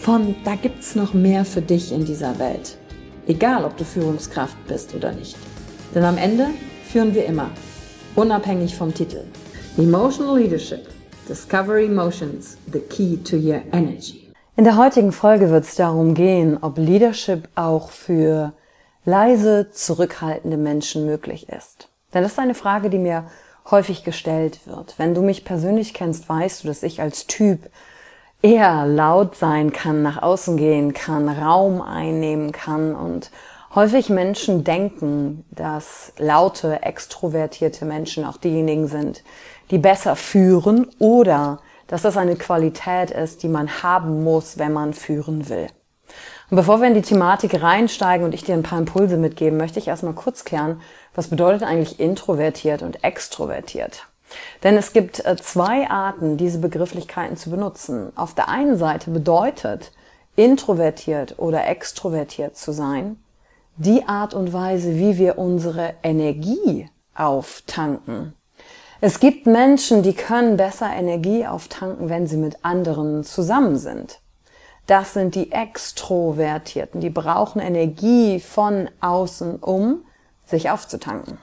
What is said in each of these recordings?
von da gibt's noch mehr für dich in dieser Welt. Egal, ob du Führungskraft bist oder nicht. Denn am Ende führen wir immer, unabhängig vom Titel. Emotional Leadership. Discover Emotions, the key to your energy. In der heutigen Folge wird es darum gehen, ob Leadership auch für leise, zurückhaltende Menschen möglich ist. Denn das ist eine Frage, die mir häufig gestellt wird. Wenn du mich persönlich kennst, weißt du, dass ich als Typ eher laut sein kann, nach außen gehen kann, Raum einnehmen kann und häufig Menschen denken, dass laute, extrovertierte Menschen auch diejenigen sind, die besser führen oder dass das eine Qualität ist, die man haben muss, wenn man führen will. Und bevor wir in die Thematik reinsteigen und ich dir ein paar Impulse mitgeben, möchte ich erstmal kurz klären, was bedeutet eigentlich introvertiert und extrovertiert? Denn es gibt äh, zwei Arten, diese Begrifflichkeiten zu benutzen. Auf der einen Seite bedeutet introvertiert oder extrovertiert zu sein, die Art und Weise, wie wir unsere Energie auftanken. Es gibt Menschen, die können besser Energie auftanken, wenn sie mit anderen zusammen sind. Das sind die Extrovertierten, die brauchen Energie von außen, um sich aufzutanken.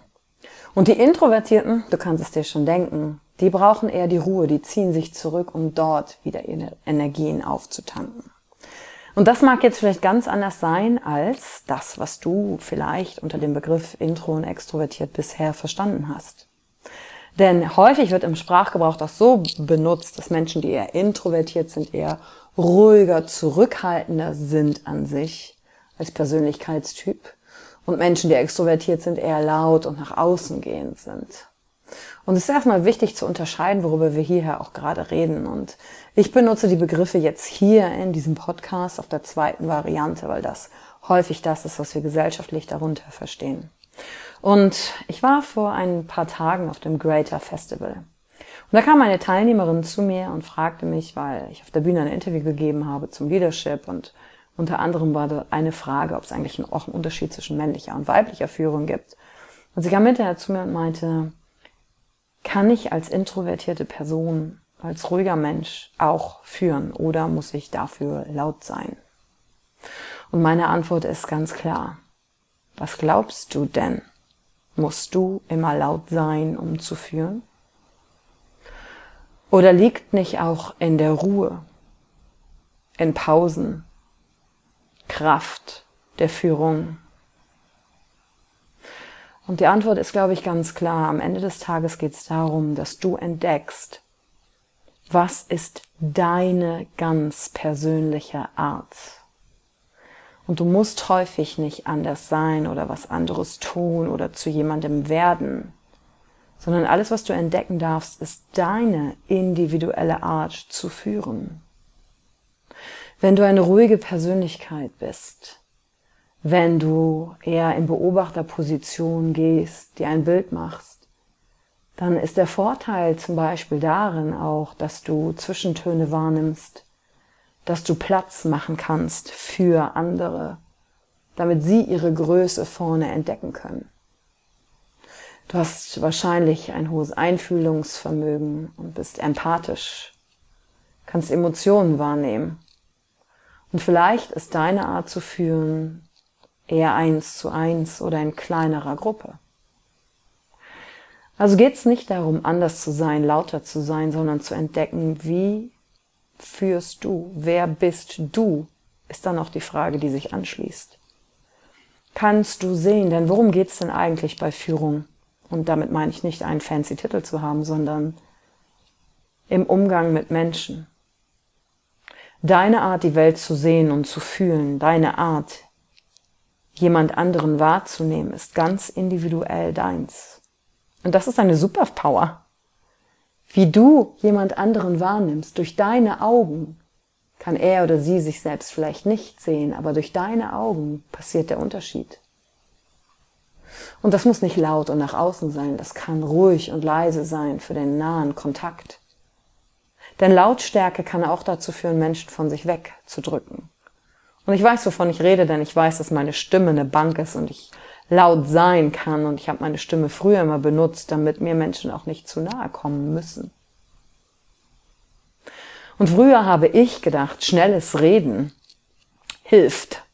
Und die Introvertierten, du kannst es dir schon denken, die brauchen eher die Ruhe, die ziehen sich zurück, um dort wieder ihre Energien aufzutanken. Und das mag jetzt vielleicht ganz anders sein als das, was du vielleicht unter dem Begriff intro und extrovertiert bisher verstanden hast. Denn häufig wird im Sprachgebrauch das so benutzt, dass Menschen, die eher introvertiert sind, eher ruhiger, zurückhaltender sind an sich als Persönlichkeitstyp und Menschen, die extrovertiert sind, eher laut und nach außen gehend sind. Und es ist erstmal wichtig zu unterscheiden, worüber wir hierher auch gerade reden. Und ich benutze die Begriffe jetzt hier in diesem Podcast auf der zweiten Variante, weil das häufig das ist, was wir gesellschaftlich darunter verstehen. Und ich war vor ein paar Tagen auf dem Greater Festival. Und da kam eine Teilnehmerin zu mir und fragte mich, weil ich auf der Bühne ein Interview gegeben habe zum Leadership und unter anderem war da eine Frage, ob es eigentlich auch einen Unterschied zwischen männlicher und weiblicher Führung gibt. Und sie kam hinterher zu mir und meinte, kann ich als introvertierte Person, als ruhiger Mensch auch führen oder muss ich dafür laut sein? Und meine Antwort ist ganz klar. Was glaubst du denn? Musst du immer laut sein, um zu führen? Oder liegt nicht auch in der Ruhe, in Pausen, Kraft der Führung? Und die Antwort ist, glaube ich, ganz klar. Am Ende des Tages geht es darum, dass du entdeckst, was ist deine ganz persönliche Art. Und du musst häufig nicht anders sein oder was anderes tun oder zu jemandem werden, sondern alles, was du entdecken darfst, ist deine individuelle Art zu führen. Wenn du eine ruhige Persönlichkeit bist, wenn du eher in Beobachterposition gehst, dir ein Bild machst, dann ist der Vorteil zum Beispiel darin auch, dass du Zwischentöne wahrnimmst, dass du Platz machen kannst für andere, damit sie ihre Größe vorne entdecken können. Du hast wahrscheinlich ein hohes Einfühlungsvermögen und bist empathisch, kannst Emotionen wahrnehmen. Und vielleicht ist deine Art zu führen eher eins zu eins oder in kleinerer Gruppe. Also geht es nicht darum, anders zu sein, lauter zu sein, sondern zu entdecken, wie führst du, wer bist du, ist dann auch die Frage, die sich anschließt. Kannst du sehen, denn worum geht es denn eigentlich bei Führung? Und damit meine ich nicht einen fancy Titel zu haben, sondern im Umgang mit Menschen. Deine Art, die Welt zu sehen und zu fühlen, deine Art, jemand anderen wahrzunehmen, ist ganz individuell deins. Und das ist eine Superpower. Wie du jemand anderen wahrnimmst, durch deine Augen, kann er oder sie sich selbst vielleicht nicht sehen, aber durch deine Augen passiert der Unterschied. Und das muss nicht laut und nach außen sein, das kann ruhig und leise sein für den nahen Kontakt. Denn Lautstärke kann auch dazu führen, Menschen von sich wegzudrücken. Und ich weiß, wovon ich rede, denn ich weiß, dass meine Stimme eine Bank ist und ich laut sein kann und ich habe meine Stimme früher immer benutzt, damit mir Menschen auch nicht zu nahe kommen müssen. Und früher habe ich gedacht, schnelles Reden hilft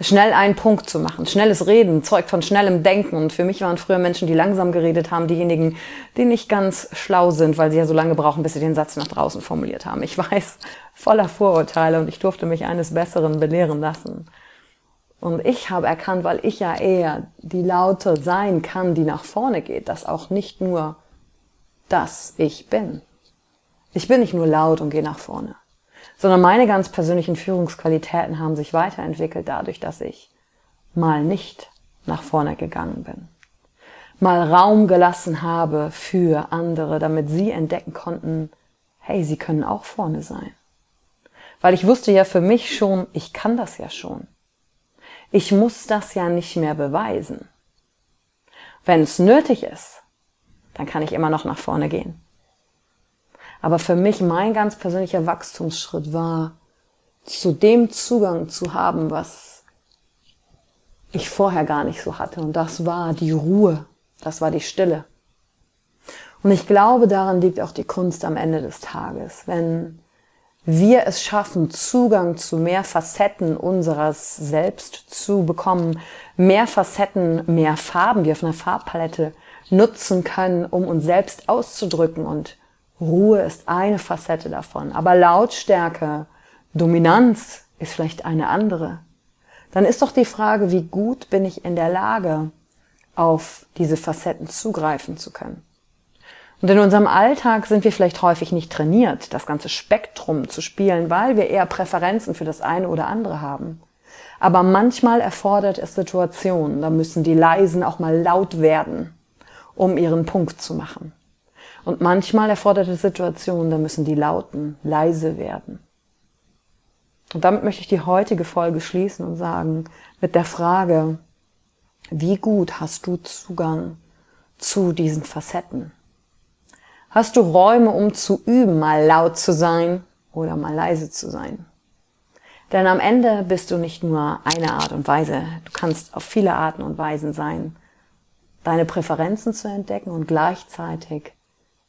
schnell einen Punkt zu machen. Schnelles Reden zeugt von schnellem Denken. Und für mich waren früher Menschen, die langsam geredet haben, diejenigen, die nicht ganz schlau sind, weil sie ja so lange brauchen, bis sie den Satz nach draußen formuliert haben. Ich weiß, voller Vorurteile und ich durfte mich eines Besseren belehren lassen. Und ich habe erkannt, weil ich ja eher die Laute sein kann, die nach vorne geht, dass auch nicht nur das ich bin. Ich bin nicht nur laut und gehe nach vorne sondern meine ganz persönlichen Führungsqualitäten haben sich weiterentwickelt dadurch, dass ich mal nicht nach vorne gegangen bin, mal Raum gelassen habe für andere, damit sie entdecken konnten, hey, sie können auch vorne sein. Weil ich wusste ja für mich schon, ich kann das ja schon. Ich muss das ja nicht mehr beweisen. Wenn es nötig ist, dann kann ich immer noch nach vorne gehen. Aber für mich mein ganz persönlicher Wachstumsschritt war, zu dem Zugang zu haben, was ich vorher gar nicht so hatte. Und das war die Ruhe, das war die Stille. Und ich glaube, daran liegt auch die Kunst am Ende des Tages. Wenn wir es schaffen, Zugang zu mehr Facetten unseres Selbst zu bekommen, mehr Facetten, mehr Farben, die auf einer Farbpalette nutzen können, um uns selbst auszudrücken und Ruhe ist eine Facette davon, aber Lautstärke, Dominanz ist vielleicht eine andere. Dann ist doch die Frage, wie gut bin ich in der Lage, auf diese Facetten zugreifen zu können. Und in unserem Alltag sind wir vielleicht häufig nicht trainiert, das ganze Spektrum zu spielen, weil wir eher Präferenzen für das eine oder andere haben. Aber manchmal erfordert es Situationen, da müssen die Leisen auch mal laut werden, um ihren Punkt zu machen. Und manchmal erfordert es Situationen, da müssen die Lauten leise werden. Und damit möchte ich die heutige Folge schließen und sagen, mit der Frage, wie gut hast du Zugang zu diesen Facetten? Hast du Räume, um zu üben, mal laut zu sein oder mal leise zu sein? Denn am Ende bist du nicht nur eine Art und Weise, du kannst auf viele Arten und Weisen sein, deine Präferenzen zu entdecken und gleichzeitig